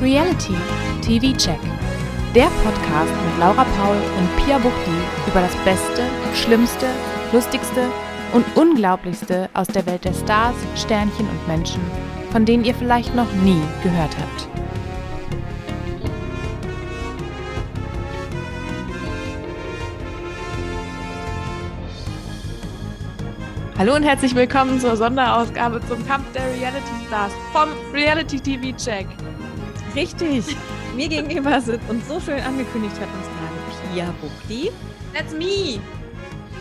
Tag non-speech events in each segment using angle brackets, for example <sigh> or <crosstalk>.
Reality TV Check. Der Podcast mit Laura Paul und Pia Buchti über das Beste, Schlimmste, Lustigste und Unglaublichste aus der Welt der Stars, Sternchen und Menschen, von denen ihr vielleicht noch nie gehört habt. Hallo und herzlich willkommen zur Sonderausgabe zum Kampf der Reality Stars vom Reality TV Check. Richtig. Mir gegenüber sind und so schön angekündigt hat uns gerade Pia Buchti. That's me.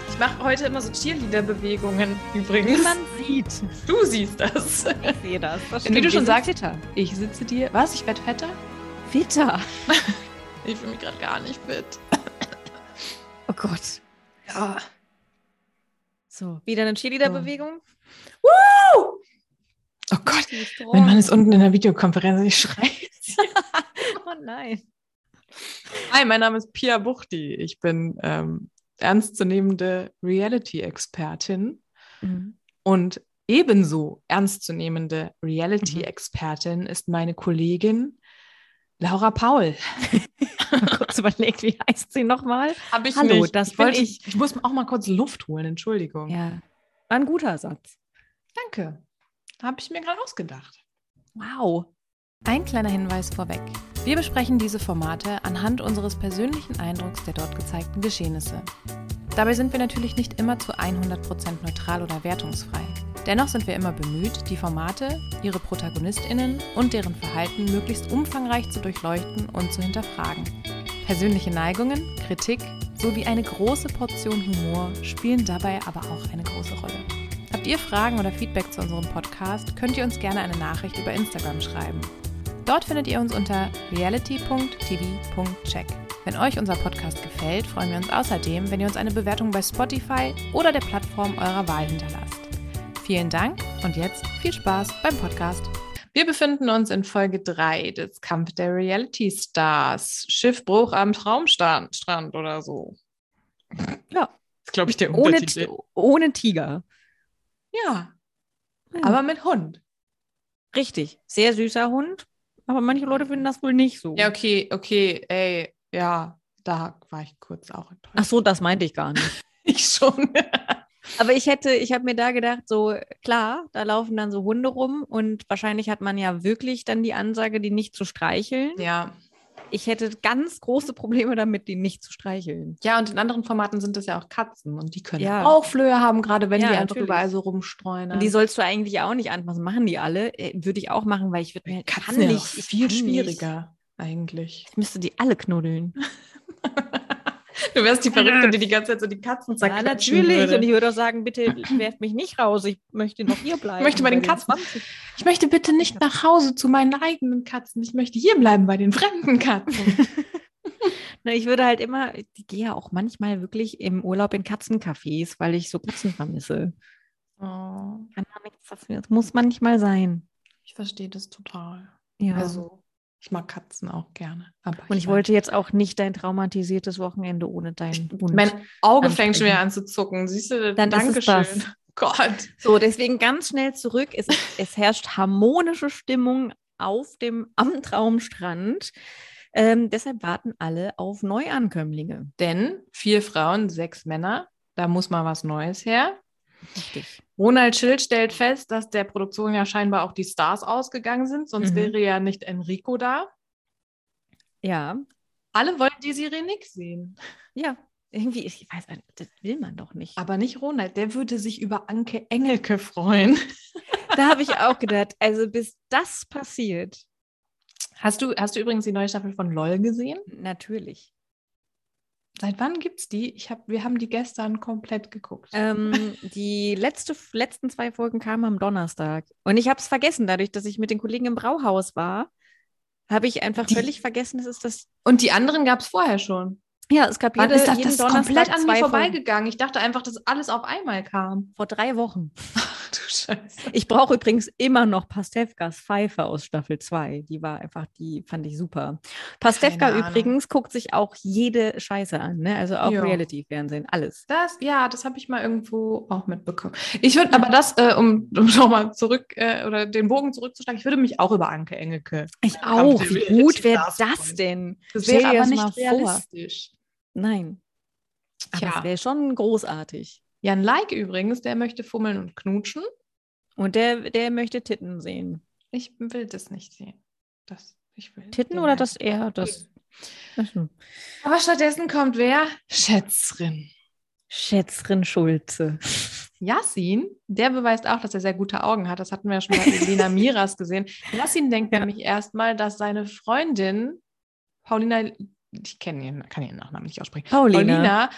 Ich mache heute immer so Cheerleader-Bewegungen übrigens. Niemand sieht. Du siehst das. Ich sehe das. das Und wie du schon sagst, Fitter. ich sitze dir. Was? Ich werde fetter? Fitter. <laughs> Ich fühle mich gerade gar nicht fit. Oh Gott. Ja. So, wieder eine Cheerleader-Bewegung. Oh Gott. Die ist Mein Mann ist unten in der Videokonferenz. Ich schreie. Oh nein. Hi, mein Name ist Pia Buchti. Ich bin ähm, ernstzunehmende Reality-Expertin und ebenso ernstzunehmende Reality-Expertin ist meine Kollegin Laura Paul. <laughs> Kurz überlegt, wie heißt sie nochmal? Habe ich Hallo, nicht. das ich wollte ich. Ich muss auch mal kurz Luft holen, Entschuldigung. Ja. Ein guter Satz. Danke. Habe ich mir gerade ausgedacht. Wow. Ein kleiner Hinweis vorweg. Wir besprechen diese Formate anhand unseres persönlichen Eindrucks der dort gezeigten Geschehnisse. Dabei sind wir natürlich nicht immer zu 100% neutral oder wertungsfrei. Dennoch sind wir immer bemüht, die Formate, ihre ProtagonistInnen und deren Verhalten möglichst umfangreich zu durchleuchten und zu hinterfragen. Persönliche Neigungen, Kritik sowie eine große Portion Humor spielen dabei aber auch eine große Rolle. Habt ihr Fragen oder Feedback zu unserem Podcast, könnt ihr uns gerne eine Nachricht über Instagram schreiben. Dort findet ihr uns unter reality.tv.check. Wenn euch unser Podcast gefällt, freuen wir uns außerdem, wenn ihr uns eine Bewertung bei Spotify oder der Plattform eurer Wahl hinterlasst. Vielen Dank und jetzt viel Spaß beim Podcast. Wir befinden uns in Folge 3 des Kampf der Reality Stars. Schiffbruch am Traumstrand Strand oder so. Ja. Das ist, glaube ich, der Ohne, ohne Tiger. Ja, Ja. aber mit Hund. Richtig. Sehr süßer Hund. Aber manche Leute finden das wohl nicht so. Ja, okay, okay, ey, ja, da war ich kurz auch enttäuscht. Ach so, das meinte ich gar nicht. <laughs> ich schon. Aber ich hätte, ich habe mir da gedacht, so klar, da laufen dann so Hunde rum und wahrscheinlich hat man ja wirklich dann die Ansage, die nicht zu streicheln. ja. Ich hätte ganz große Probleme damit, die nicht zu streicheln. Ja, und in anderen Formaten sind das ja auch Katzen und die können Ja. auch Flöhe haben, gerade wenn Ja, die einfach natürlich. überall so rumstreuen. Und die sollst du eigentlich auch nicht anpassen. Machen die alle? Äh, Würde ich auch machen, weil ich würde mir Katzen kann nicht, viel schwieriger eigentlich. Nicht. Ich müsste die alle knuddeln. <laughs> Du wärst die Verrückte, die die ganze Zeit so die Katzen Ja, zerquetschen natürlich. würde. Und ich würde auch sagen, bitte werft mich nicht raus. Ich möchte noch hier bleiben. Ich möchte bei den Katzen. 20. Ich möchte bitte nicht nach Hause zu meinen eigenen Katzen. Ich möchte hier bleiben bei den fremden Katzen. <laughs> Na, ich würde halt immer, ich gehe ja auch manchmal wirklich im Urlaub in Katzencafés, weil ich so Katzen vermisse. oh, Kann man nichts dafür. Das muss manchmal sein. ich verstehe das total. Ja. Also, ich mag Katzen auch gerne. Aber und ich weiß- wollte jetzt auch nicht dein traumatisiertes Wochenende ohne deinen Hund. Mein Auge fängt schon wieder an zu zucken. Siehst du, Dann ist es Dankeschön. das. <laughs> Gott. So, deswegen ganz schnell zurück. Es, es herrscht harmonische Stimmung auf dem am Traumstrand. Ähm, deshalb warten alle auf Neuankömmlinge. Denn vier Frauen, sechs Männer, da muss mal was Neues her. Richtig. Ronald Schild stellt fest, dass der Produktion ja scheinbar auch die Stars ausgegangen sind, sonst Mhm. wäre ja nicht Enrico da. Ja, Alle wollen Desiree Nick sehen. ja. Irgendwie, ich weiß, das will man doch nicht. Aber nicht Ronald, der würde sich über Anke Engelke freuen. <laughs> Da habe ich auch gedacht, also bis das passiert, Hast du, hast du übrigens die neue Staffel von LOL gesehen? natürlich. Seit wann gibt's die? Ich hab, wir haben die gestern komplett geguckt. Ähm, <laughs> die letzte, letzten zwei Folgen kamen am Donnerstag. Und ich habe es vergessen, dadurch, dass ich mit den Kollegen im Brauhaus war, habe ich einfach Die- völlig vergessen, es ist das. Und die anderen gab es vorher schon. Ja, es gab jede, ist das, jeden das ist Donnerstag komplett an mir vorbeigegangen? Ich dachte einfach, dass alles auf einmal kam. Vor drei Wochen. <laughs> Du Scheiße. Ich brauche übrigens immer noch Pastewkas Pfeife aus Staffel 2. Die war einfach, die fand ich super. Pastewka übrigens guckt sich auch jede Scheiße an, ne? Also auch Ja. Reality-Fernsehen, alles. Das, ja, das habe ich mal irgendwo auch mitbekommen. Ich würde aber das, äh, um, um nochmal zurück äh, oder den Bogen zurückzuschlagen, ich würde mich auch über Anke Engelke. Ich auch. Wie gut wäre das denn? Das wäre aber nicht mal vor. realistisch. Nein. Aber Tja. das wäre schon großartig. Jan Like übrigens, der möchte fummeln und knutschen. Und der, der möchte Titten sehen. Ich will das nicht sehen. Das, ich will Titten oder das er? Das. Achso. Aber stattdessen kommt wer? Schätzrin. Schätzrin Schulze. Yassin, der beweist auch, dass er sehr gute Augen hat. Das hatten wir ja schon bei Elena <laughs> Miras gesehen. Yassin denkt Ja. nämlich erstmal, dass seine Freundin Paulina, ich kenne ihren, kann ihren Nachnamen nicht aussprechen, Paulina. Paulina,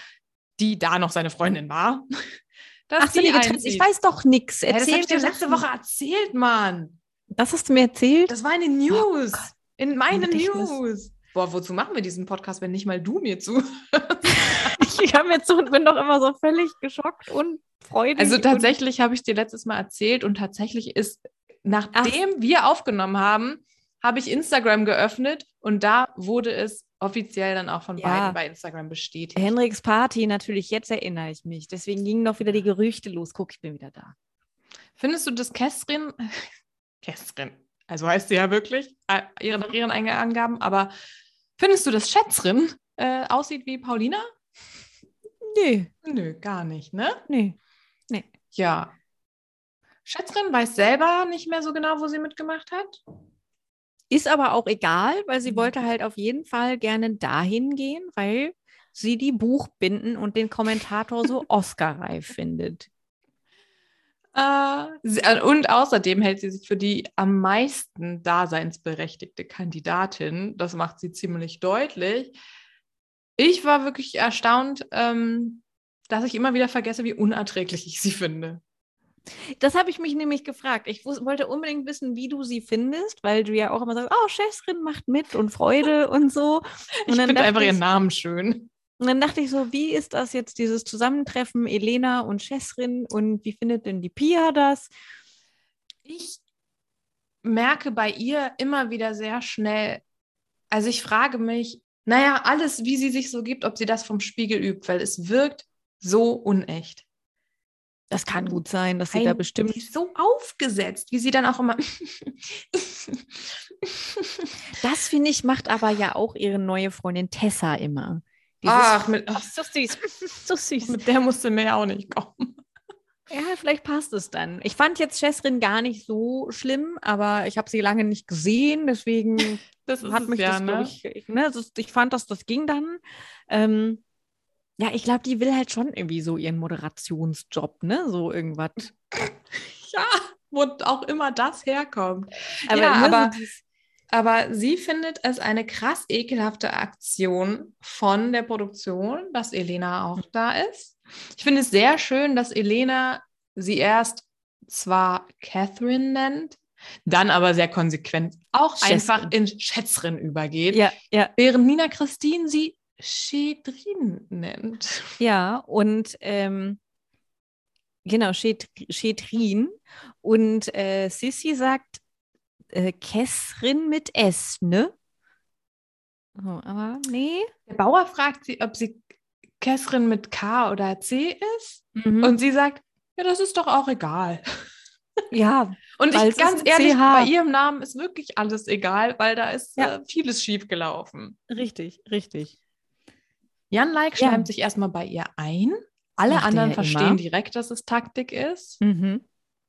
die da noch seine Freundin war, <laughs> dass Ach, sind die getrennt? Ich weiß doch nichts. Hä, das Erzähl hab ich dir mir letzte. Woche erzählt, Mann. Das hast du mir erzählt? Das war in den News. Gott. in meinen. News. Boah, wozu machen wir diesen Podcast, wenn nicht mal du mir <laughs> zu? ich habe jetzt so und bin doch immer so völlig geschockt und freudig. Also tatsächlich habe ich dir letztes Mal erzählt und tatsächlich ist, nachdem wir aufgenommen haben, habe ich Instagram geöffnet und da wurde es offiziell dann auch von Ja. beiden bei Instagram bestätigt. Henriks Party, natürlich, jetzt erinnere ich mich. Deswegen gingen doch wieder die Gerüchte los. Guck, ich bin wieder da. Findest du, dass Kästrin, <laughs> Kästrin, also heißt sie ja wirklich, äh, ihre, ihren eigenen Angaben, aber findest du, dass Schätzrin äh, aussieht wie Paulina? Nee, Nö, gar nicht, ne? nee. Ja. Schätzrin weiß selber nicht mehr so genau, wo sie mitgemacht hat. Ist aber auch egal, weil sie Mhm. wollte halt auf jeden Fall gerne dahin gehen, weil sie die Buchbinden und den Kommentator so Oscar-reif findet. Äh, äh, und außerdem hält sie sich für die am meisten daseinsberechtigte Kandidatin. Das macht sie ziemlich deutlich. Ich war wirklich erstaunt, ähm, dass ich immer wieder vergesse, wie unerträglich ich sie finde. Das habe ich mich nämlich gefragt. Ich wollte unbedingt wissen, wie du sie findest, weil du ja auch immer sagst, oh, Chefrin macht mit und Freude <laughs> und so. Und Ich finde einfach ihren Namen schön. Und dann dachte ich so, wie ist das jetzt, dieses Zusammentreffen Elena und Chesrin und wie findet denn die Pia das? Ich merke bei ihr immer wieder sehr schnell, also ich frage mich, naja, alles, wie sie sich so gibt, ob sie das vom Spiegel übt, weil es wirkt so unecht. Das kann gut sein, dass sie Ein- da bestimmt. so aufgesetzt, wie sie dann auch immer. <laughs> Das finde ich, macht aber ja auch ihre neue Freundin Tessa immer. Dieses- Ach, mit, ach, so süß. So süß. mit der musste mir ja auch nicht kommen. Ja, vielleicht passt es dann. Ich fand jetzt Chesrin gar nicht so schlimm, aber ich habe sie lange nicht gesehen, deswegen Das hat mich ja, das, ne? ich, ne, das, ich fand, dass das ging dann. Ähm, ja, ich glaube, die will halt schon irgendwie so ihren Moderationsjob, ne? So irgendwas. <laughs> Ja, wo auch immer das herkommt. Aber, Ja, aber- Aber sie findet es eine krass ekelhafte Aktion von der Produktion, dass Elena auch da ist. Ich finde es sehr schön, dass Elena sie erst zwar Catherine nennt, dann aber sehr konsequent auch Schätzrin. einfach in Schätzrin übergeht, ja, ja, während Nina Christine sie Schedrin nennt. ja, und ähm, genau, Chetrin. Und äh, Sissy sagt äh, Kessrin mit S, ne? Oh, aber nee. Der Bauer fragt sie, ob sie Catherine mit K oder C ist. Mhm. Und sie sagt, ja, das ist doch auch egal. ja, <laughs> Und ich ganz ehrlich, CH. bei ihrem Namen ist wirklich alles egal, weil da ist Ja. äh, vieles schiefgelaufen. richtig, richtig. Jan Like Ja. schleimt sich erstmal bei ihr ein. Alle macht er anderen ja verstehen immer. direkt, dass es Taktik ist. Mhm.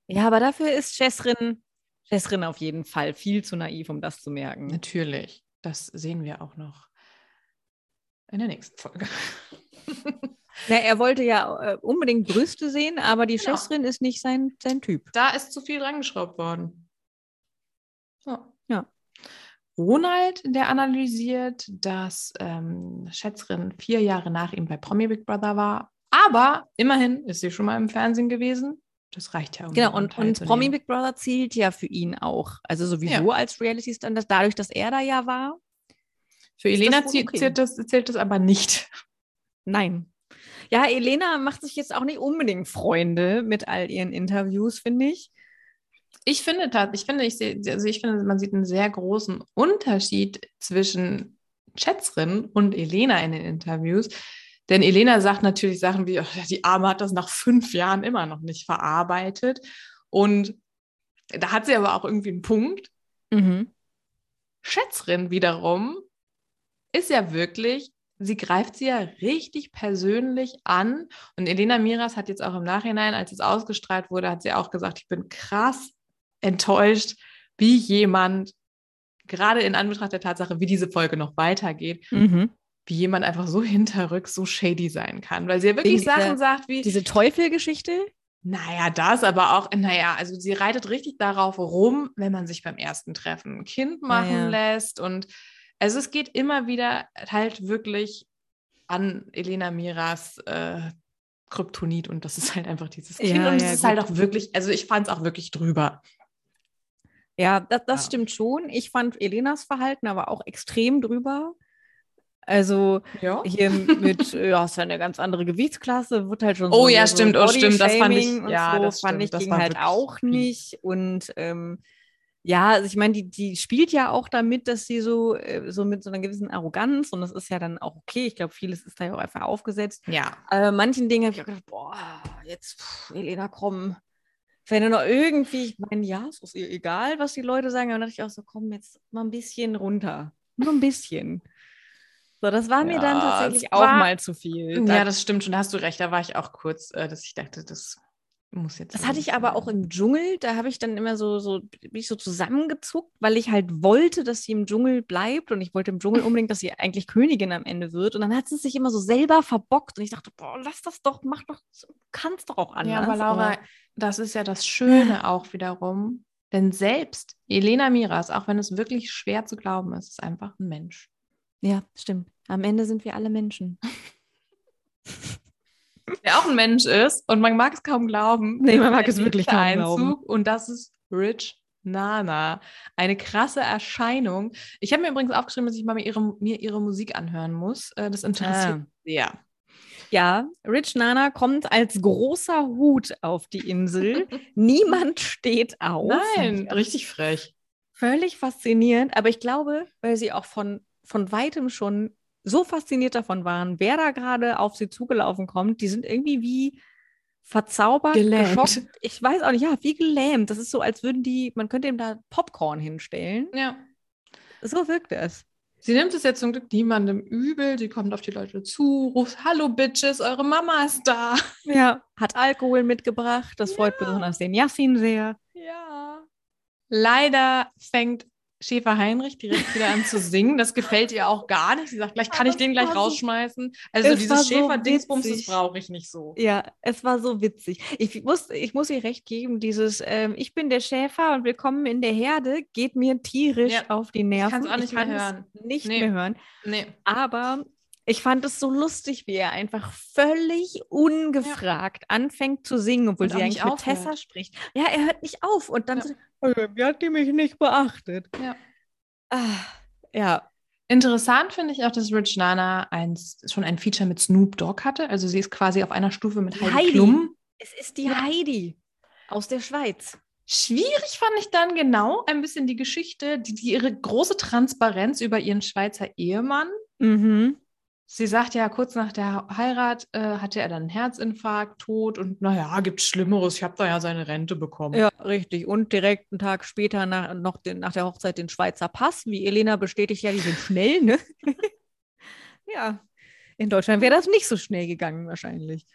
Ja, aber dafür ist Chesrin, Chesrin auf jeden Fall viel zu naiv, um das zu merken. Natürlich. Das sehen wir auch noch in der nächsten Folge. <laughs> Ja, er wollte ja äh, unbedingt Brüste sehen, aber die Genau. Chesrin ist nicht sein, sein Typ. Da ist zu viel drangeschraubt worden. So. Ja. Ronald, der analysiert, dass ähm, Schätzrin vier Jahre nach ihm bei Promi Big Brother war. Aber immerhin ist sie schon mal im Fernsehen gewesen. Das reicht ja. Um Genau, und, und. Promi Big Brother zielt ja für ihn auch. Also sowieso als Reality-Standard, dadurch, dass er da ja war. Für Elena das okay. zählt, das, zählt das aber nicht. Nein. Ja, Elena macht sich jetzt auch nicht unbedingt Freunde mit all ihren Interviews, finde ich. Ich finde, ich finde, ich sehe, also ich finde, man sieht einen sehr großen Unterschied zwischen Schätzrin und Elena in den Interviews. Denn Elena sagt natürlich Sachen wie, oh, die Arme hat das nach fünf Jahren immer noch nicht verarbeitet. Und da hat sie aber auch irgendwie einen Punkt. Mhm. Schätzrin wiederum ist ja wirklich, sie greift sie ja richtig persönlich an. Und Elena Miras hat jetzt auch im Nachhinein, als es ausgestrahlt wurde, hat sie auch gesagt, ich bin krass enttäuscht, wie jemand, gerade in Anbetracht der Tatsache, wie diese Folge noch weitergeht, mhm. wie jemand einfach so <laughs> hinterrücks so shady sein kann. Weil sie ja wirklich Sachen diese, sagt wie. Diese Teufelgeschichte? Naja, das aber auch, naja, also sie reitet richtig darauf rum, wenn man sich beim ersten Treffen ein Kind machen naja. lässt. Und also es geht immer wieder halt wirklich an Elena Miras äh, Kryptonit und das ist halt einfach dieses Kind. Ja, und es ja, ist halt gut. halt auch wirklich, also ich fand es auch wirklich drüber. Ja, das, das ja. stimmt schon. Ich fand Elenas Verhalten aber auch extrem drüber. Also ja. hier <laughs> mit, ja, ist ja eine ganz andere Gewichtsklasse, wird halt schon oh, so. Oh ja, so stimmt, oh stimmt, das fand ich, ja, so, das fand stimmt, ich ging halt auch nicht. Und ähm, ja, also ich meine, die, die spielt ja auch damit, dass sie so, äh, so mit so einer gewissen Arroganz und das ist ja dann auch okay. Ich glaube, vieles ist da ja auch einfach aufgesetzt. Ja. Aber manchen Dingen habe ich auch gedacht, boah, jetzt, pff, Elena, komm, wenn du noch irgendwie, ich meine, ja, es ist egal, was die Leute sagen, aber dann dachte ich auch so, komm, jetzt mal ein bisschen runter. Nur ein bisschen. So, das war mir dann tatsächlich auch mal zu viel. Ja, das stimmt schon, da hast du recht. Da war ich auch kurz, äh, dass ich dachte, das muss jetzt. Das hatte ich aber auch im Dschungel. Da habe ich dann immer so, so, bin ich so zusammengezuckt, weil ich halt wollte, dass sie im Dschungel bleibt und ich wollte im Dschungel unbedingt, dass sie <laughs> eigentlich Königin am Ende wird. Und dann hat sie sich immer so selber verbockt und ich dachte, boah, lass das doch, mach doch, kannst doch auch anders. Ja, aber Laura, das ist ja das Schöne auch wiederum. Denn selbst Elena Miras, auch wenn es wirklich schwer zu glauben ist, ist einfach ein Mensch. Ja, stimmt. Am Ende sind wir alle Menschen. <laughs> <laughs> Der auch ein Mensch ist und man mag es kaum glauben. Nee, man mag es wirklich kaum Einzug, glauben. Und das ist Rich Nana. Eine krasse Erscheinung. Ich habe mir übrigens aufgeschrieben, dass ich mal mir ihre, mir ihre Musik anhören muss. Äh, das interessiert ah. sehr. Ja, Rich Nana kommt als großer Hut auf die Insel. <laughs> Niemand steht auf. Nein, richtig frech. Völlig faszinierend. Aber ich glaube, weil sie auch von von weitem schon so fasziniert davon waren, wer da gerade auf sie zugelaufen kommt. Die sind irgendwie wie verzaubert, gelähmt. geschockt. Ich weiß auch nicht, ja, wie gelähmt. Das ist so, als würden die, man könnte ihm da Popcorn hinstellen. Ja. So wirkt es. Sie nimmt es jetzt zum Glück niemandem übel. Sie kommt auf die Leute zu, ruft: Hallo Bitches, eure Mama ist da. Ja, hat Alkohol mitgebracht. Das freut ja. besonders den Yassin sehr. Ja. Leider fängt Schäfer Heinrich direkt wieder an zu singen. Das gefällt ihr auch gar nicht. Sie sagt, gleich kann ich den gleich rausschmeißen. Also dieses Schäfer-Dingsbums, das brauche ich nicht so. Ja, es war so witzig. Ich muss, ich muss ihr recht geben, dieses ähm, Ich bin der Schäfer und willkommen in der Herde geht mir tierisch ja. auf die Nerven. Ich kann es auch nicht mehr hören. Nicht nee. mehr hören. Nee. Aber ich fand es so lustig, wie er einfach völlig ungefragt ja. anfängt zu singen, obwohl und sie eigentlich mit Tessa spricht. Ja, er hört nicht auf und dann ja. so, wie hat die mich nicht beachtet? Ja. Ah, ja. Interessant finde ich auch, dass Rich Nana eins, schon ein Feature mit Snoop Dogg hatte. Also sie ist quasi auf einer Stufe mit Heidi, Heidi. Klum. Es ist die Heidi aus der Schweiz. Schwierig fand ich dann genau ein bisschen die Geschichte, die, die ihre große Transparenz über ihren Schweizer Ehemann. Mhm. Sie sagt ja, kurz nach der Heirat äh, hatte er dann einen Herzinfarkt, Tod und naja, gibt Schlimmeres. Ich habe da ja seine Rente bekommen. Ja, richtig. Und direkt einen Tag später nach, noch den, nach der Hochzeit den Schweizer Pass. Wie Elena bestätigt ja, die sind schnell, ne? <laughs> ja, in Deutschland wäre das nicht so schnell gegangen wahrscheinlich.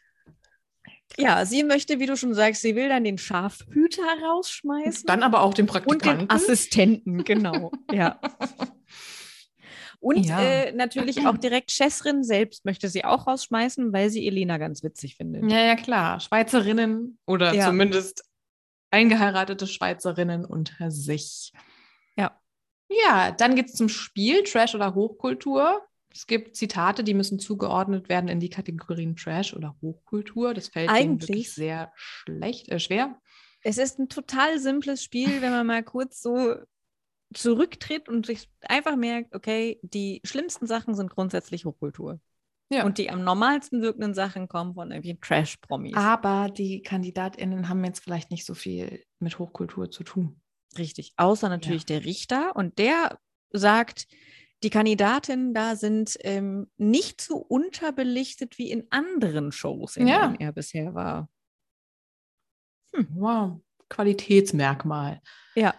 Ja, sie möchte, wie du schon sagst, sie will dann den Schafhüter rausschmeißen. Dann aber auch den Praktikanten. Und den Assistenten, genau. ja. <laughs> Und ja. äh, natürlich auch direkt Chessrin selbst möchte sie auch rausschmeißen, weil sie Elena ganz witzig findet. Ja, ja, klar. Schweizerinnen oder ja. zumindest eingeheiratete Schweizerinnen unter sich. Ja. Ja, dann geht es zum Spiel, Trash oder Hochkultur. Es gibt Zitate, die müssen zugeordnet werden in die Kategorien Trash oder Hochkultur. Das fällt eigentlich wirklich sehr schlecht, äh, schwer. Es ist ein total simples Spiel, wenn man mal kurz so zurücktritt und sich einfach merkt, okay, die schlimmsten Sachen sind grundsätzlich Hochkultur. Ja. Und die am normalsten wirkenden Sachen kommen von irgendwie Trash-Promis. Aber die KandidatInnen haben jetzt vielleicht nicht so viel mit Hochkultur zu tun. Richtig. Außer natürlich ja. der Richter. Und der sagt, die Kandidatinnen da sind ähm, nicht so unterbelichtet wie in anderen Shows, in ja. denen er bisher war. Hm, wow, Qualitätsmerkmal. Ja.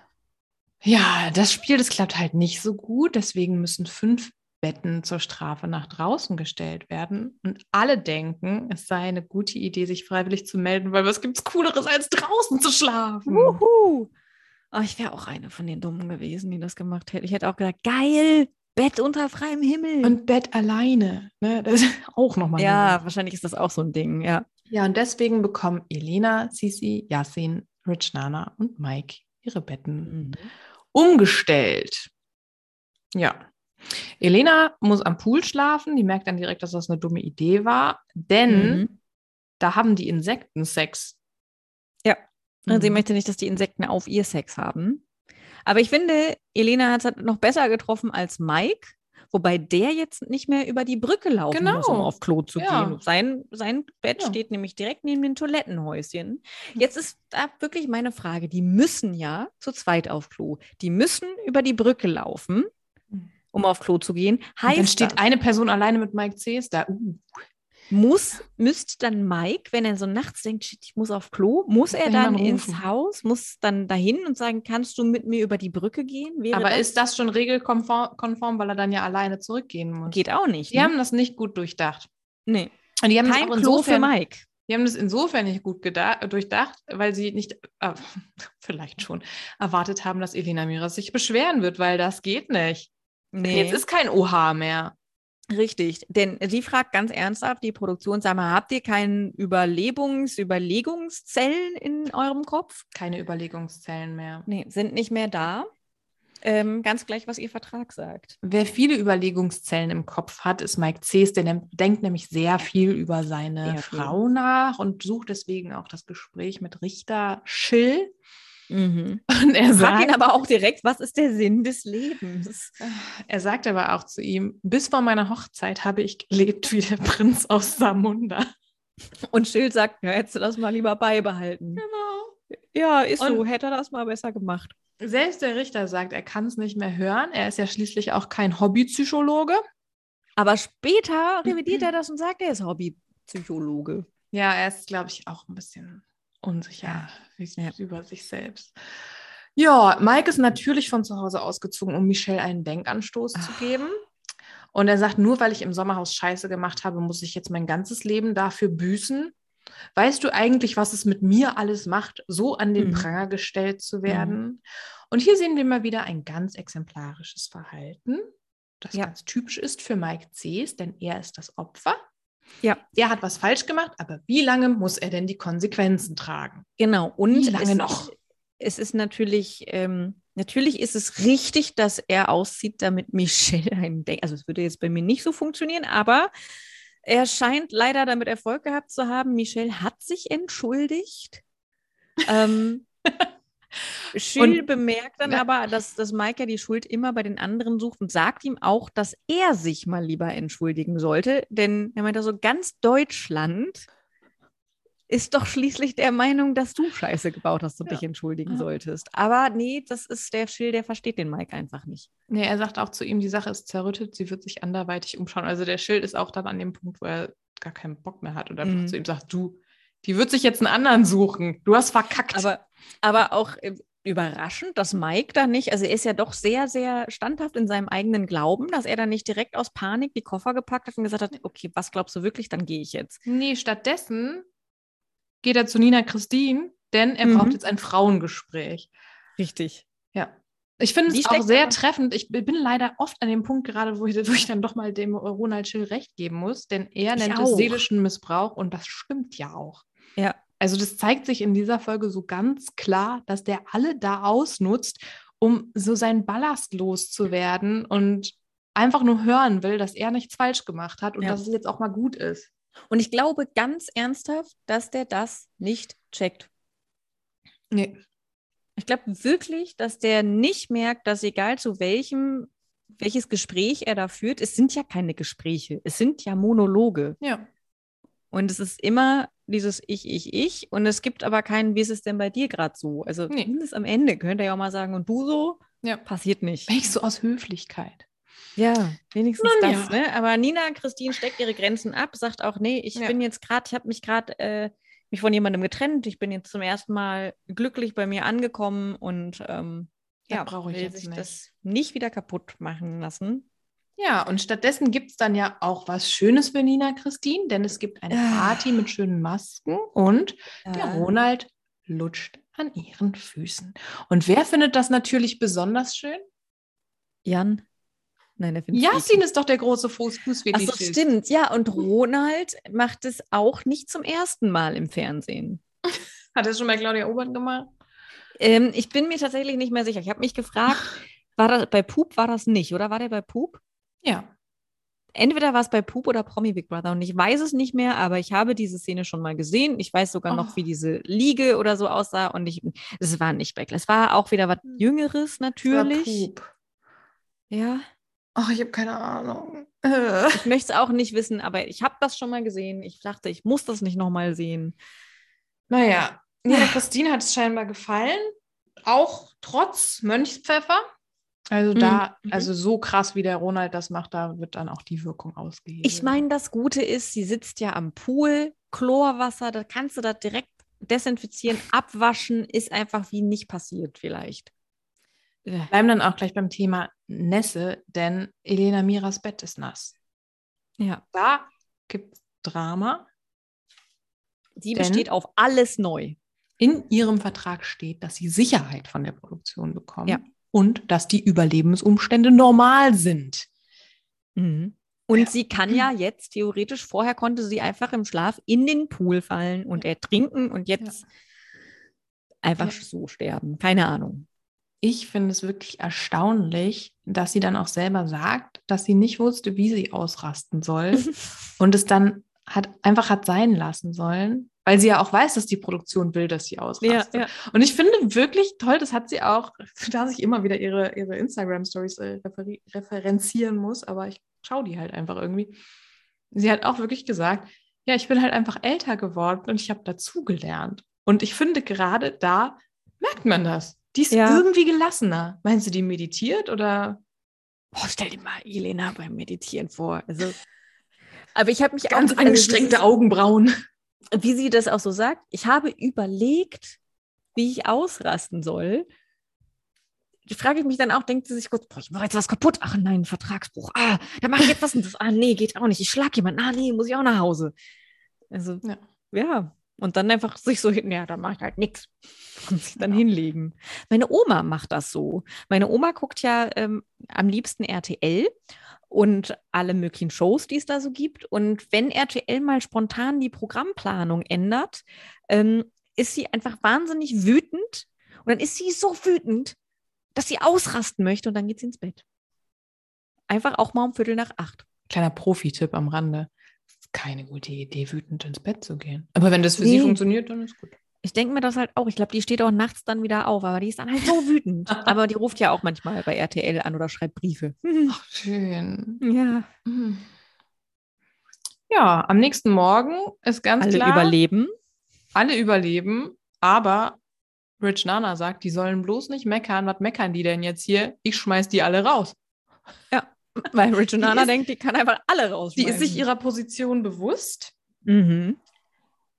Ja, das Spiel, das klappt halt nicht so gut. Deswegen müssen fünf Betten zur Strafe nach draußen gestellt werden. Und alle denken, es sei eine gute Idee, sich freiwillig zu melden, weil was gibt es Cooleres, als draußen zu schlafen? Wuhu! Oh, ich wäre auch eine von den Dummen gewesen, die das gemacht hätte. Ich hätte auch gedacht, geil, Bett unter freiem Himmel. Und Bett alleine. Ne? Das ist <laughs> auch nochmal. Ja, Nummer. wahrscheinlich ist das auch so ein Ding, ja. Ja, und deswegen bekommen Elena, Sisi, Yassin, Rich Nana und Mike ihre Betten mhm. umgestellt. Ja. Elena muss am Pool schlafen. Die merkt dann direkt, dass das eine dumme Idee war, denn mhm. da haben die Insekten Sex. Ja. Mhm. Sie möchte nicht, dass die Insekten auf ihr Sex haben. Aber ich finde, Elena hat es halt noch besser getroffen als Mike, wobei der jetzt nicht mehr über die Brücke laufen genau. muss, um auf Klo zu ja. gehen. Sein, sein Bett ja. steht nämlich direkt neben den Toilettenhäuschen. Jetzt ist da wirklich meine Frage, die müssen ja zu zweit auf Klo. Die müssen über die Brücke laufen hm. um auf Klo zu gehen. Heißt dann steht das, eine Person alleine mit Mike C. da. Uh muss, müsste dann Mike, wenn er so nachts denkt, shit, ich muss auf Klo, muss er dann ins Haus, muss dann dahin und sagen, kannst du mit mir über die Brücke gehen? Wäre Aber das? ist das schon regelkonform, weil er dann ja alleine zurückgehen muss? Geht auch nicht. Die ne? haben das nicht gut durchdacht. Nee. Und die haben Kein das Klo für Mike. Die haben das insofern nicht gut durchdacht, weil sie nicht, äh, <laughs> vielleicht schon, erwartet haben, dass Elena Miras sich beschweren wird, weil das geht nicht. Nee. Jetzt ist kein OH mehr. Richtig, denn sie fragt ganz ernsthaft die Produktion, sag mal, habt ihr keine Überlebungs-, Überlegungszellen in eurem Kopf? Keine Überlegungszellen mehr. Nee, sind nicht mehr da. Ähm, ganz gleich, was ihr Vertrag sagt. Wer viele Überlegungszellen im Kopf hat, ist Mike Cees, der denkt nämlich sehr viel über seine sehr Frau nach und sucht deswegen auch das Gespräch mit Richter Schill. Mhm. <laughs> Und er sagt ihn aber auch direkt, was ist der Sinn des Lebens? Er sagt aber auch zu ihm, bis vor meiner Hochzeit habe ich gelebt wie der Prinz aus Samunda. Und Schild sagt, ja, hättest du das mal lieber beibehalten. Genau. Ja, ist Und so, hätte er das mal besser gemacht. Selbst der Richter sagt, er kann es nicht mehr hören. Er ist ja schließlich auch kein Hobbypsychologe. Aber später revidiert er das und sagt, er ist Hobbypsychologe. Ja, er ist, glaube ich, auch ein bisschen unsicher ja. Über sich selbst. Ja, Mike ist natürlich von zu Hause ausgezogen, um Michelle einen Denkanstoß Ach. zu geben. Und er sagt, nur weil ich im Sommerhaus Scheiße gemacht habe, muss ich jetzt mein ganzes Leben dafür büßen. Weißt du eigentlich, was es mit mir alles macht, so an den mhm. Pranger gestellt zu werden? Mhm. Und hier sehen wir mal wieder ein ganz exemplarisches Verhalten, das ja. ganz typisch ist für Mike Cs, denn er ist das Opfer. Ja. Er hat was falsch gemacht, aber wie lange muss er denn die Konsequenzen tragen? Genau. Und wie lange es, noch? Es ist natürlich, ähm, natürlich ist es richtig, dass er auszieht, damit Michelle einen denkt. Also es würde jetzt bei mir nicht so funktionieren, aber er scheint leider damit Erfolg gehabt zu haben. Michelle hat sich entschuldigt. ähm, Schill bemerkt dann aber, dass, dass Mike ja die Schuld immer bei den anderen sucht und sagt ihm auch, dass er sich mal lieber entschuldigen sollte. Denn er meint so, ganz Deutschland ist doch schließlich der Meinung, dass du Scheiße gebaut hast und ja. dich entschuldigen ja. solltest. Aber nee, das ist der Schill, der versteht den Mike einfach nicht. Nee, er sagt auch zu ihm, die Sache ist zerrüttet, sie wird sich anderweitig umschauen. Also der Schild ist auch dann an dem Punkt, wo er gar keinen Bock mehr hat und einfach mhm. zu ihm sagt, du, die wird sich jetzt einen anderen suchen. Du hast verkackt. Aber, aber auch äh, überraschend, dass Mike da nicht, also er ist ja doch sehr, sehr standhaft in seinem eigenen Glauben, dass er da nicht direkt aus Panik die Koffer gepackt hat und gesagt hat, okay, was glaubst du wirklich, dann gehe ich jetzt. Nee, stattdessen geht er zu Nina Christine, denn er mhm. braucht jetzt ein Frauengespräch. Richtig. Ja. Ich finde es auch sehr treffend. Ich bin leider oft an dem Punkt gerade, wo ich, wo ich dann doch mal dem Ronald Schill recht geben muss, denn er ich nennt auch. es seelischen Missbrauch und das stimmt ja auch. Ja. Also das zeigt sich in dieser Folge so ganz klar, dass der alle da ausnutzt, um so seinen Ballast loszuwerden und einfach nur hören will, dass er nichts falsch gemacht hat und ja. dass es jetzt auch mal gut ist. Und ich glaube ganz ernsthaft, dass der das nicht checkt. Nee. Ich glaube wirklich, dass der nicht merkt, dass egal zu welchem welches Gespräch er da führt. Es sind ja keine Gespräche, es sind ja Monologe. Ja. Und es ist immer dieses Ich, Ich, Ich. Und es gibt aber keinen, wie ist es denn bei dir gerade so? Also Nee. zumindest am Ende könnt ihr ja auch mal sagen, und du so? Ja. Passiert nicht. Wenigstens so aus Höflichkeit. Ja, wenigstens Nun das. ja. Ne? Aber Nina Christine steckt ihre Grenzen ab, sagt auch, nee, ich Ja. bin jetzt gerade, ich habe mich gerade äh, mich von jemandem getrennt. Ich bin jetzt zum ersten Mal glücklich bei mir angekommen und ähm, ja, brauche ich will jetzt sich nicht. das nicht wieder kaputt machen lassen. Ja, und stattdessen gibt es dann ja auch was Schönes für Nina Christine, denn es gibt eine Ah. Party mit schönen Masken und der Ja. Ronald lutscht an ihren Füßen. Und wer findet das natürlich besonders schön? Jan? Nein, der findet Yasin ist doch der große Fuß Ach Fußfetischist. so, stimmt. Ja, und Ronald macht es auch nicht zum ersten Mal im Fernsehen. <laughs> Hat er schon bei Claudia Obert gemacht? Ähm, ich bin mir tatsächlich nicht mehr sicher. Ich habe mich gefragt, war das bei Pup war das nicht, oder war der bei Pup? Ja. Entweder war es bei Pup oder Promi Big Brother und ich weiß es nicht mehr, aber ich habe diese Szene schon mal gesehen. Ich weiß sogar noch, Oh. wie diese Liege oder so aussah und ich, es war nicht Beckler. Es war auch wieder was Jüngeres natürlich. Ja, Ach, ich habe keine Ahnung. Ich <laughs> möchte es auch nicht wissen, aber ich habe das schon mal gesehen. Ich dachte, ich muss das nicht nochmal sehen. Naja, Nina Christine hat es scheinbar gefallen, auch trotz Mönchspfeffer. Also da, Mhm. also so krass wie der Ronald das macht, da wird dann auch die Wirkung ausgehebelt. Ich meine, das Gute ist, sie sitzt ja am Pool, Chlorwasser, da kannst du das direkt desinfizieren, abwaschen, ist einfach wie nicht passiert vielleicht. Äh, bleiben dann auch gleich beim Thema Nässe, denn Elena Miras Bett ist nass. Ja, Da gibt es Drama. sie besteht auf alles neu. In ihrem Vertrag steht, dass sie Sicherheit von der Produktion bekommen Ja. Und dass die Überlebensumstände normal sind. Mhm. Und Ja. sie kann ja <clears throat> jetzt, theoretisch, vorher konnte sie einfach im Schlaf in den Pool fallen und ertrinken und jetzt einfach Ja. so sterben. Keine Ahnung. Ich finde es wirklich erstaunlich, dass sie dann auch selber sagt, dass sie nicht wusste, wie sie ausrasten soll <laughs> und es dann hat einfach hat sein lassen sollen, weil sie ja auch weiß, dass die Produktion will, dass sie ausrastet. Und ich finde wirklich toll, das hat sie auch, dass ich immer wieder ihre, ihre Instagram-Stories äh, referenzieren muss, aber ich schaue die halt einfach irgendwie. Sie hat auch wirklich gesagt, ja, ich bin halt einfach älter geworden und ich habe dazugelernt. Und ich finde, gerade da merkt man das. Die ist Ja. irgendwie gelassener. Meinst du, die meditiert oder Boah, stell dir mal Elena beim Meditieren vor. Also, aber ich habe mich ganz auch, also angestrengte dieses- Augenbrauen? Wie sie das auch so sagt, ich habe überlegt, wie ich ausrasten soll. Die frage ich mich dann auch, denkt sie sich kurz, boah, ich mache jetzt was kaputt. Ach nein, Vertragsbruch. Ah, da mache ich jetzt was und das. <laughs> Ah, nee, geht auch nicht. Ich schlag jemanden. Ah, nee, muss ich auch nach Hause. Also, Ja. ja. Und dann einfach sich so hin, ja, dann mache ich halt nichts. <laughs> Und sich dann hinlegen. Meine Oma macht das so. Meine Oma guckt ja ähm, am liebsten RTL und alle möglichen Shows, die es da so gibt. Und wenn RTL mal spontan die Programmplanung ändert, ähm, ist sie einfach wahnsinnig wütend. Und dann ist sie so wütend, dass sie ausrasten möchte und dann geht sie ins Bett. Einfach auch mal um Viertel nach acht. Kleiner Profi-Tipp am Rande. Ist keine gute Idee, wütend ins Bett zu gehen. Aber wenn das für sie Nee. funktioniert, dann ist gut. Ich denke mir das halt auch. Ich glaube, die steht auch nachts dann wieder auf, aber die ist dann halt so wütend. <laughs> aber die ruft ja auch manchmal bei RTL an oder schreibt Briefe. Ach, <laughs> schön. Ja. Mhm. Ja, am nächsten Morgen ist ganz Alle klar, überleben. alle überleben, aber Rich Nana sagt, die sollen bloß nicht meckern. Was meckern die denn jetzt hier? Ich schmeiß die alle raus. Weil Regina ist- denkt, die kann einfach alle Die rausschmeißen. ist sich ihrer Position bewusst. Mhm.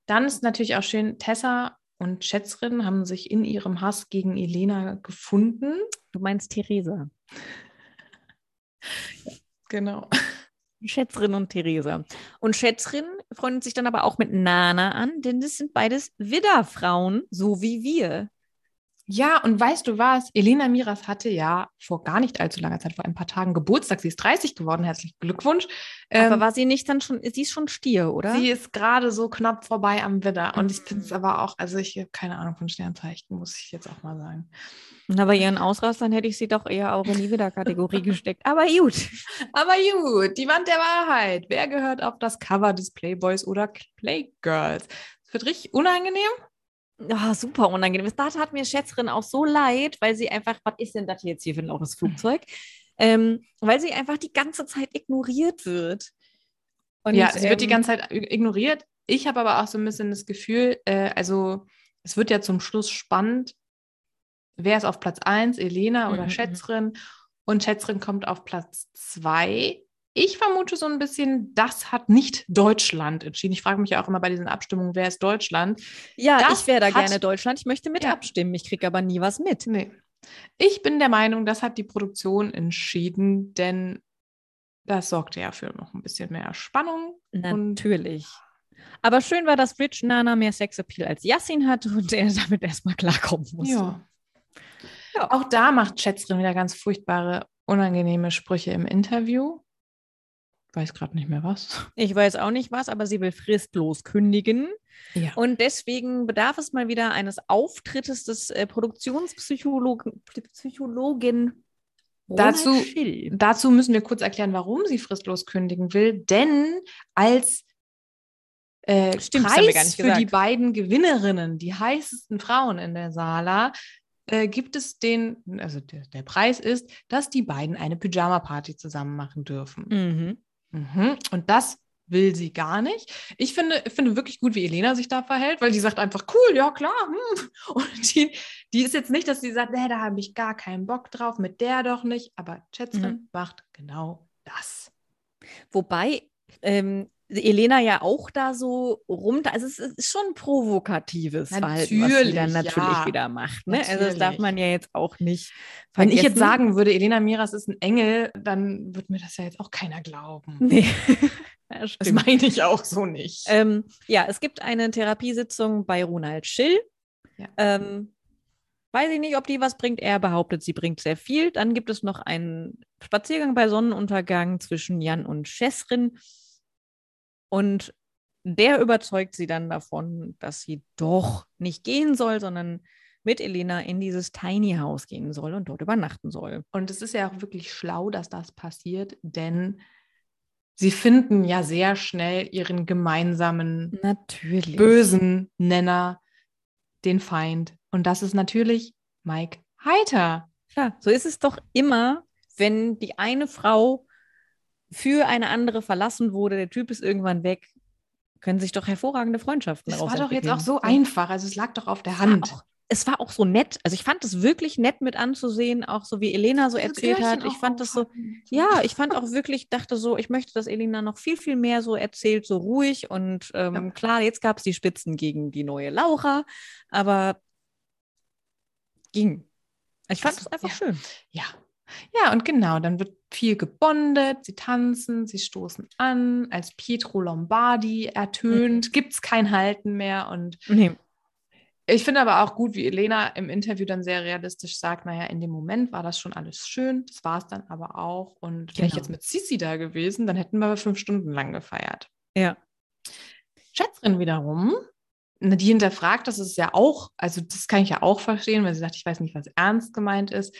Dann ist natürlich auch schön, Tessa und Schätzrin haben sich in ihrem Hass gegen Elena gefunden. Du meinst Theresa. Genau. Schätzrin und Theresa. Und Schätzrin freundet sich dann aber auch mit Nana an, denn das sind beides Widderfrauen, so wie wir. Ja, und weißt du was? Elena Miras hatte ja vor gar nicht allzu langer Zeit, vor ein paar Tagen Geburtstag. Sie ist 30 geworden. Herzlichen Glückwunsch. aber Ähm, war sie nicht dann schon, sie ist schon Stier, oder? sie ist gerade so knapp vorbei am Widder. Und ich finde es Mhm. aber auch, also ich habe keine Ahnung von Sternzeichen, muss ich jetzt auch mal sagen. Na, bei ihren Ausrastern hätte ich sie doch eher auch in die Widder-Kategorie <laughs> gesteckt. Aber gut. Aber gut, die Wand der Wahrheit. Wer gehört auf das Cover des Playboys oder Playgirls? Es wird richtig unangenehm. Ja, super unangenehm. Da tat mir Schätzrin auch so leid, weil sie einfach, was ist denn das jetzt hier für ein lautes Flugzeug? ähm, weil sie einfach die ganze Zeit ignoriert wird. Und, ja, sie ähm, wird die ähm, ganze Zeit ignoriert. Ich habe aber auch so ein bisschen das Gefühl, äh, also es wird ja zum Schluss spannend, wer ist auf Platz 1, Elena oder mhm. Schätzrin? Und Schätzrin kommt auf Platz 2. Ich vermute so ein bisschen, das hat nicht Deutschland entschieden. Ich frage mich ja auch immer bei diesen Abstimmungen, wer ist Deutschland? Ja, das ich wäre da gerne Deutschland. Ich möchte mit ja. abstimmen. Ich kriege aber nie was mit. Nee. Ich bin der Meinung, das hat die Produktion entschieden, denn das sorgte ja für noch ein bisschen mehr Spannung. Natürlich. Aber schön war, dass Rich Nana mehr Sexappeal als Yassin hat und er damit erstmal klarkommen musste. Ja. ja. Auch da macht Schätzrin wieder ganz furchtbare, unangenehme Sprüche im Interview. Ich weiß gerade nicht mehr was. Ich weiß auch nicht was, aber sie will fristlos kündigen. Ja. Und deswegen bedarf es mal wieder eines Auftrittes des äh, Produktionspsychologen Psychologin Dazu, dazu müssen wir kurz erklären, warum sie fristlos kündigen will. Denn als äh, Stimmt, Preis für die beiden Gewinnerinnen, die heißesten Frauen in der Sala, äh, gibt es den, also der, der, Preis ist, dass die beiden eine Pyjama-Party zusammen machen dürfen. Mhm. Mhm. Und das will sie gar nicht. Ich finde, finde wirklich gut, wie Elena sich da verhält, weil die sagt einfach, cool, ja klar. Hm. <laughs> Und die, die ist jetzt nicht, dass sie sagt, nee, da habe ich gar keinen Bock drauf, mit der doch nicht. Aber Schätzchen mhm. macht genau das. Wobei ähm, Elena ja auch da so rum, also es ist schon provokatives natürlich, Verhalten, was sie dann natürlich ja. wieder macht. Ne? Also das darf man ja jetzt auch nicht vergessen. Wenn ich jetzt sagen würde, Elena Miras ist ein Engel, dann würde mir das ja jetzt auch keiner glauben. Nee. <laughs> ja, das meine ich auch so nicht. Ähm, ja, es gibt eine Therapiesitzung bei Ronald Schill. Ja. Ähm, weiß ich nicht, ob die was bringt. Er behauptet, sie bringt sehr viel. Dann gibt es noch einen Spaziergang bei Sonnenuntergang zwischen Jan und Chesrin. Und der überzeugt sie dann davon, dass sie doch nicht gehen soll, sondern mit Elena in dieses Tiny House gehen soll und dort übernachten soll. Und es ist ja auch wirklich schlau, dass das passiert, denn sie finden ja sehr schnell ihren gemeinsamen natürlich. bösen Nenner, den Feind. Und das ist natürlich Mike Heiter. Klar, so ist es doch immer, wenn die eine Frau für eine andere verlassen wurde, der Typ ist irgendwann weg, können sich doch hervorragende Freundschaften Das war doch jetzt auch so einfach, also es lag doch auf der Hand. Auch, es war auch so nett, also ich fand es wirklich nett mit anzusehen, auch so wie Elena so das erzählt hat. Ich fand das so, ja, ich fand auch wirklich, dachte so, ich möchte, dass Elena noch viel, viel mehr so erzählt, so ruhig und ähm, ja. klar, jetzt gab es die Spitzen gegen die neue Laura, aber ging. Ich fand es einfach ja. schön. Ja, ja, und genau, dann wird viel gebondet, sie tanzen, sie stoßen an, als Pietro Lombardi ertönt, mhm. gibt es kein Halten mehr. Und nee. ich finde aber auch gut, wie Elena im Interview dann sehr realistisch sagt, naja, in dem Moment war das schon alles schön, das war es dann aber auch. Und genau. wäre ich jetzt mit Sissi da gewesen, dann hätten wir fünf Stunden lang gefeiert. Ja. Schätzrin wiederum, die hinterfragt, das ist ja auch, also das kann ich ja auch verstehen, weil sie sagt, ich weiß nicht, was ernst gemeint ist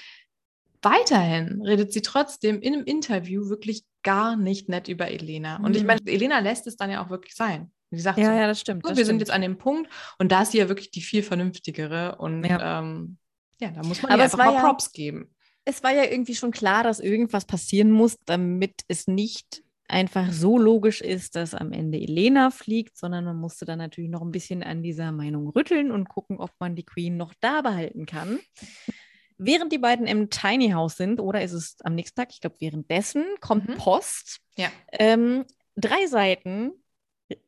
weiterhin redet sie trotzdem in einem Interview wirklich gar nicht nett über Elena. Und ich mhm. meine, Elena lässt es dann ja auch wirklich sein. Sie sagt ja, so, ja, das stimmt. So, das wir stimmt. sind jetzt an dem Punkt und da ist sie ja wirklich die viel vernünftigere und ja, ähm, ja da muss man Aber einfach mal ja, Props geben. Es war ja irgendwie schon klar, dass irgendwas passieren muss, damit es nicht einfach so logisch ist, dass am Ende Elena fliegt, sondern man musste dann natürlich noch ein bisschen an dieser Meinung rütteln und gucken, ob man die Queen noch da behalten kann. Während die beiden im Tiny House sind, oder ist es am nächsten Tag, ich glaube währenddessen, kommt mhm. Post. Ja. Ähm, drei Seiten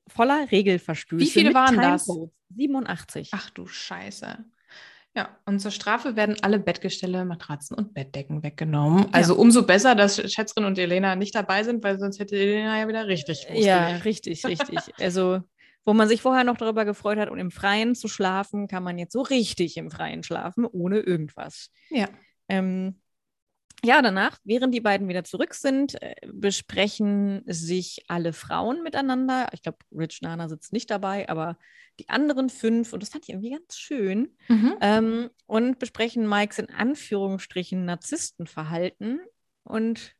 voller Regelverstöße. Wie viele waren das? 87. Ach du Scheiße. Ja, und zur Strafe werden alle Bettgestelle, Matratzen und Bettdecken weggenommen. Also ja. umso besser, dass Schätzrin und Elena nicht dabei sind, weil sonst hätte Elena ja wieder richtig. Ja, richtig, richtig. <laughs> Also wo man sich vorher noch darüber gefreut hat, und im Freien zu schlafen, kann man jetzt so richtig im Freien schlafen, ohne irgendwas. Ja. Ähm, ja, danach, während die beiden wieder zurück sind, äh, besprechen sich alle Frauen miteinander. Ich glaube, Rich Nana sitzt nicht dabei, aber die anderen fünf, und das fand ich irgendwie ganz schön, mhm. ähm, und besprechen Mikes in Anführungsstrichen Narzisstenverhalten. Und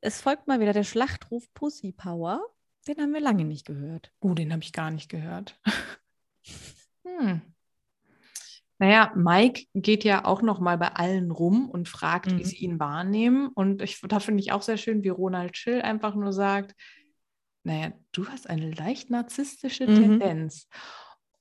es folgt mal wieder der Schlachtruf Pussy Power. Den haben wir lange nicht gehört. Oh, den habe ich gar nicht gehört. <laughs> hm. Naja, Mike geht ja auch noch mal bei allen rum und fragt, Mhm. wie sie ihn wahrnehmen. Und ich, da finde ich auch sehr schön, wie Ronald Schill einfach nur sagt, naja, du hast eine leicht narzisstische Mhm. Tendenz.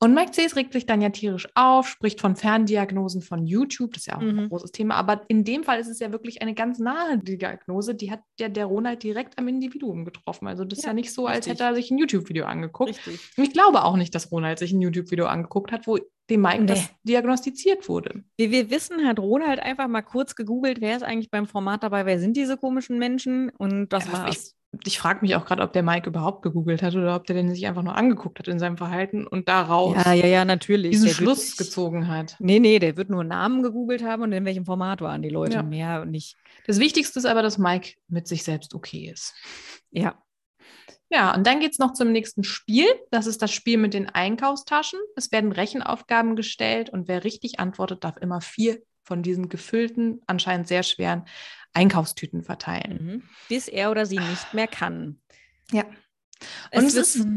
Und Mike Cs regt sich dann ja tierisch auf, spricht von Ferndiagnosen von YouTube, das ist ja auch ein Mhm. großes Thema. Aber in dem Fall ist es ja wirklich eine ganz nahe Diagnose, die hat ja der Ronald direkt am Individuum getroffen. Also das ist Ja, ja nicht so, als richtig. hätte er sich ein YouTube-Video angeguckt. Richtig. Und ich glaube auch nicht, dass Ronald sich ein YouTube-Video angeguckt hat, wo dem Mike das Nee. diagnostiziert wurde. Wie wir wissen, hat Ronald einfach mal kurz gegoogelt, wer ist eigentlich beim Format dabei, wer sind diese komischen Menschen? Und das Ja, war's. ich ich frage mich auch gerade, ob der Mike überhaupt gegoogelt hat oder ob der den sich einfach nur angeguckt hat in seinem Verhalten und daraus Ja, ja, ja, natürlich. diesen Der wird Schluss nicht- gezogen hat. Nee, nee, der wird nur Namen gegoogelt haben und in welchem Format waren die Leute Ja. mehr und nicht. Das Wichtigste ist aber, dass Mike mit sich selbst okay ist. Ja. Ja, und dann geht es noch zum nächsten Spiel. Das ist das Spiel mit den Einkaufstaschen. Es werden Rechenaufgaben gestellt und wer richtig antwortet, darf immer vier von diesen gefüllten, anscheinend sehr schweren Einkaufstüten verteilen. Mhm. Bis er oder sie nicht mehr kann. Ja. Es Und es ist, ist-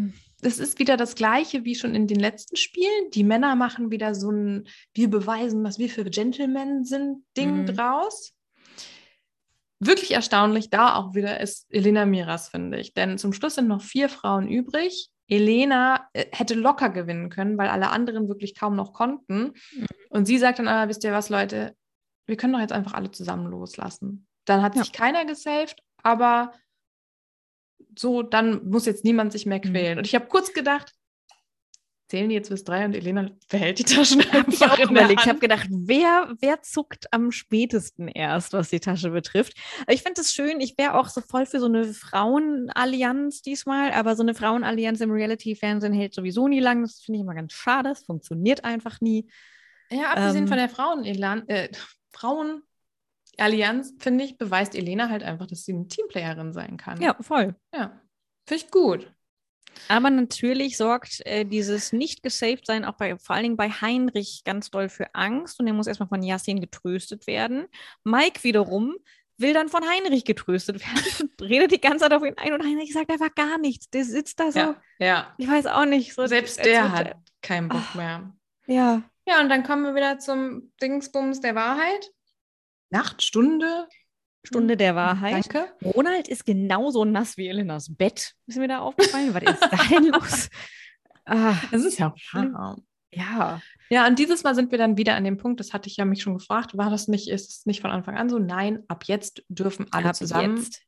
Es ist wieder das Gleiche wie schon in den letzten Spielen. Die Männer machen wieder so ein, wir beweisen, was wir für Gentlemen sind, Ding Mhm. draus. Wirklich erstaunlich, da auch wieder ist Elena Miras, finde ich. Denn zum Schluss sind noch vier Frauen übrig. Elena äh, hätte locker gewinnen können, weil alle anderen wirklich kaum noch konnten. Mhm. Und sie sagt dann aber, wisst ihr was, Leute, wir können doch jetzt einfach alle zusammen loslassen. Dann hat Ja. sich keiner gesaved, aber so, dann muss jetzt niemand sich mehr Mhm. quälen. Und ich habe kurz gedacht, zählen die jetzt bis drei und Elena behält die Taschen <laughs> ich einfach der überlegt. Ich habe gedacht, wer, wer zuckt am spätesten erst, was die Tasche betrifft. Aber ich finde es schön. Ich wäre auch so voll für so eine Frauenallianz diesmal. Aber so eine Frauenallianz im Reality-Fernsehen hält sowieso nie lang. Das finde ich immer ganz schade. Es funktioniert einfach nie. Ja, abgesehen Ähm, von der Frauen äh, Frauenallianz, finde ich, beweist Elena halt einfach, dass sie eine Teamplayerin sein kann. Ja, voll. Ja. Finde ich gut. Aber natürlich sorgt äh, dieses nicht gesaved sein auch bei, vor allen Dingen bei Heinrich ganz doll für Angst und er muss erstmal von Yassin getröstet werden. Mike wiederum will dann von Heinrich getröstet werden <laughs> redet die ganze Zeit auf ihn ein und Heinrich sagt einfach gar nichts. Der sitzt da so, Ja. ja. ich weiß auch nicht. So, Selbst der hat keinen Bock Ach. mehr. Ja, Ja, und dann kommen wir wieder zum Dingsbums der Wahrheit. Nacht, Stunde. Stunde der Wahrheit. Danke. Ronald ist genauso nass wie Elenas Bett. Ist mir da aufgefallen? Was ist da <laughs> denn los? Ah, Das ist ja Schlimm. warm. ja. Ja, und dieses Mal sind wir dann wieder an dem Punkt, das hatte ich ja mich schon gefragt, war das nicht, ist es nicht von Anfang an so? Nein, ab jetzt dürfen alle Ab zusammen jetzt.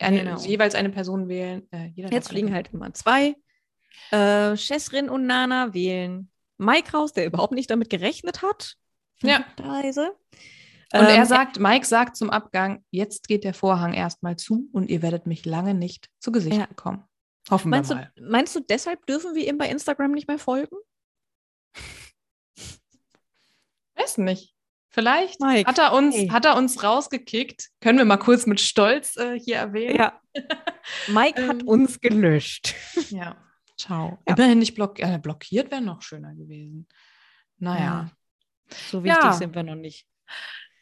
eine, Genau. jeweils eine Person wählen. Äh, Jetzt fliegen halt immer zwei. Äh, Chesrin und Nana wählen Mike raus, der überhaupt nicht damit gerechnet hat. Ja. Verrückterweise. Und er Ähm, sagt, Mike sagt zum Abgang, jetzt geht der Vorhang erstmal zu und ihr werdet mich lange nicht zu Gesicht Ja. bekommen. Hoffen Meinst wir du, mal. meinst du, deshalb dürfen wir ihm bei Instagram nicht mehr folgen? Weiß nicht. Vielleicht Mike, hat er uns, hey. hat er uns rausgekickt. Können wir mal kurz mit Stolz äh, hier erwähnen. Ja. <laughs> Mike hat Ähm. uns gelöscht. Ja. Ciao. Ja. Immerhin nicht block äh, blockiert, wäre noch schöner gewesen. Naja. So wichtig Ja. sind wir noch nicht.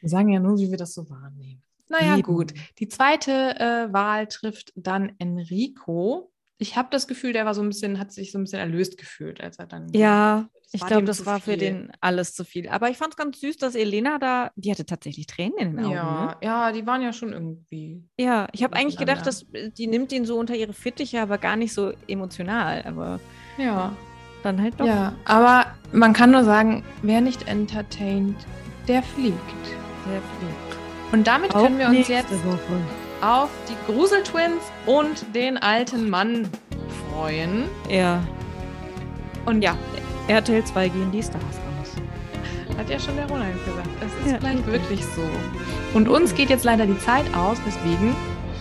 Wir sagen ja nur, wie wir das so wahrnehmen. Naja, Eben. gut. Die zweite äh, Wahl trifft dann Enrico. Ich habe das Gefühl, der war so ein bisschen, hat sich so ein bisschen erlöst gefühlt, als er dann. Ja, ich glaube, das war für den alles zu viel. Aber ich fand es ganz süß, dass Elena da, die hatte tatsächlich Tränen in den Augen. Ja, Ne? ja, die waren ja schon irgendwie. Ja, ich habe eigentlich gedacht, dass äh, die nimmt ihn so unter ihre Fittiche, aber gar nicht so emotional. Aber Ja. dann halt doch. Ja, aber man kann nur sagen, wer nicht entertaint, der fliegt. Sehr viel. Und damit können wir uns jetzt Woche. Auf die Gruseltwins und den alten Mann freuen. Ja, Und ja, RTL 2 gehen die Stars aus. hat ja schon der Ronald gesagt. Es ist Ja, vielleicht wirklich so. Und uns geht jetzt leider die Zeit aus, deswegen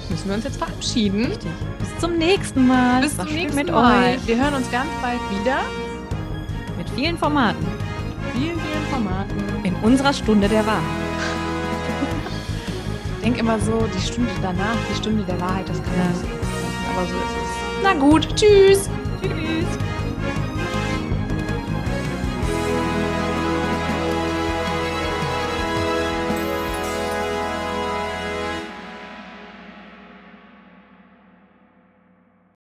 müssen wir uns jetzt verabschieden. Richtig. Bis zum nächsten Mal. Bis zum nächsten mit Mal. euch. Wir hören uns ganz bald wieder. Mit vielen Formaten. Vielen, vielen Formaten. In unserer Stunde der Wahrheit denke immer so, die Stunde danach, die Stunde der Wahrheit, das kann man nicht. Aber so ist es. Na gut, tschüss. Tschüss.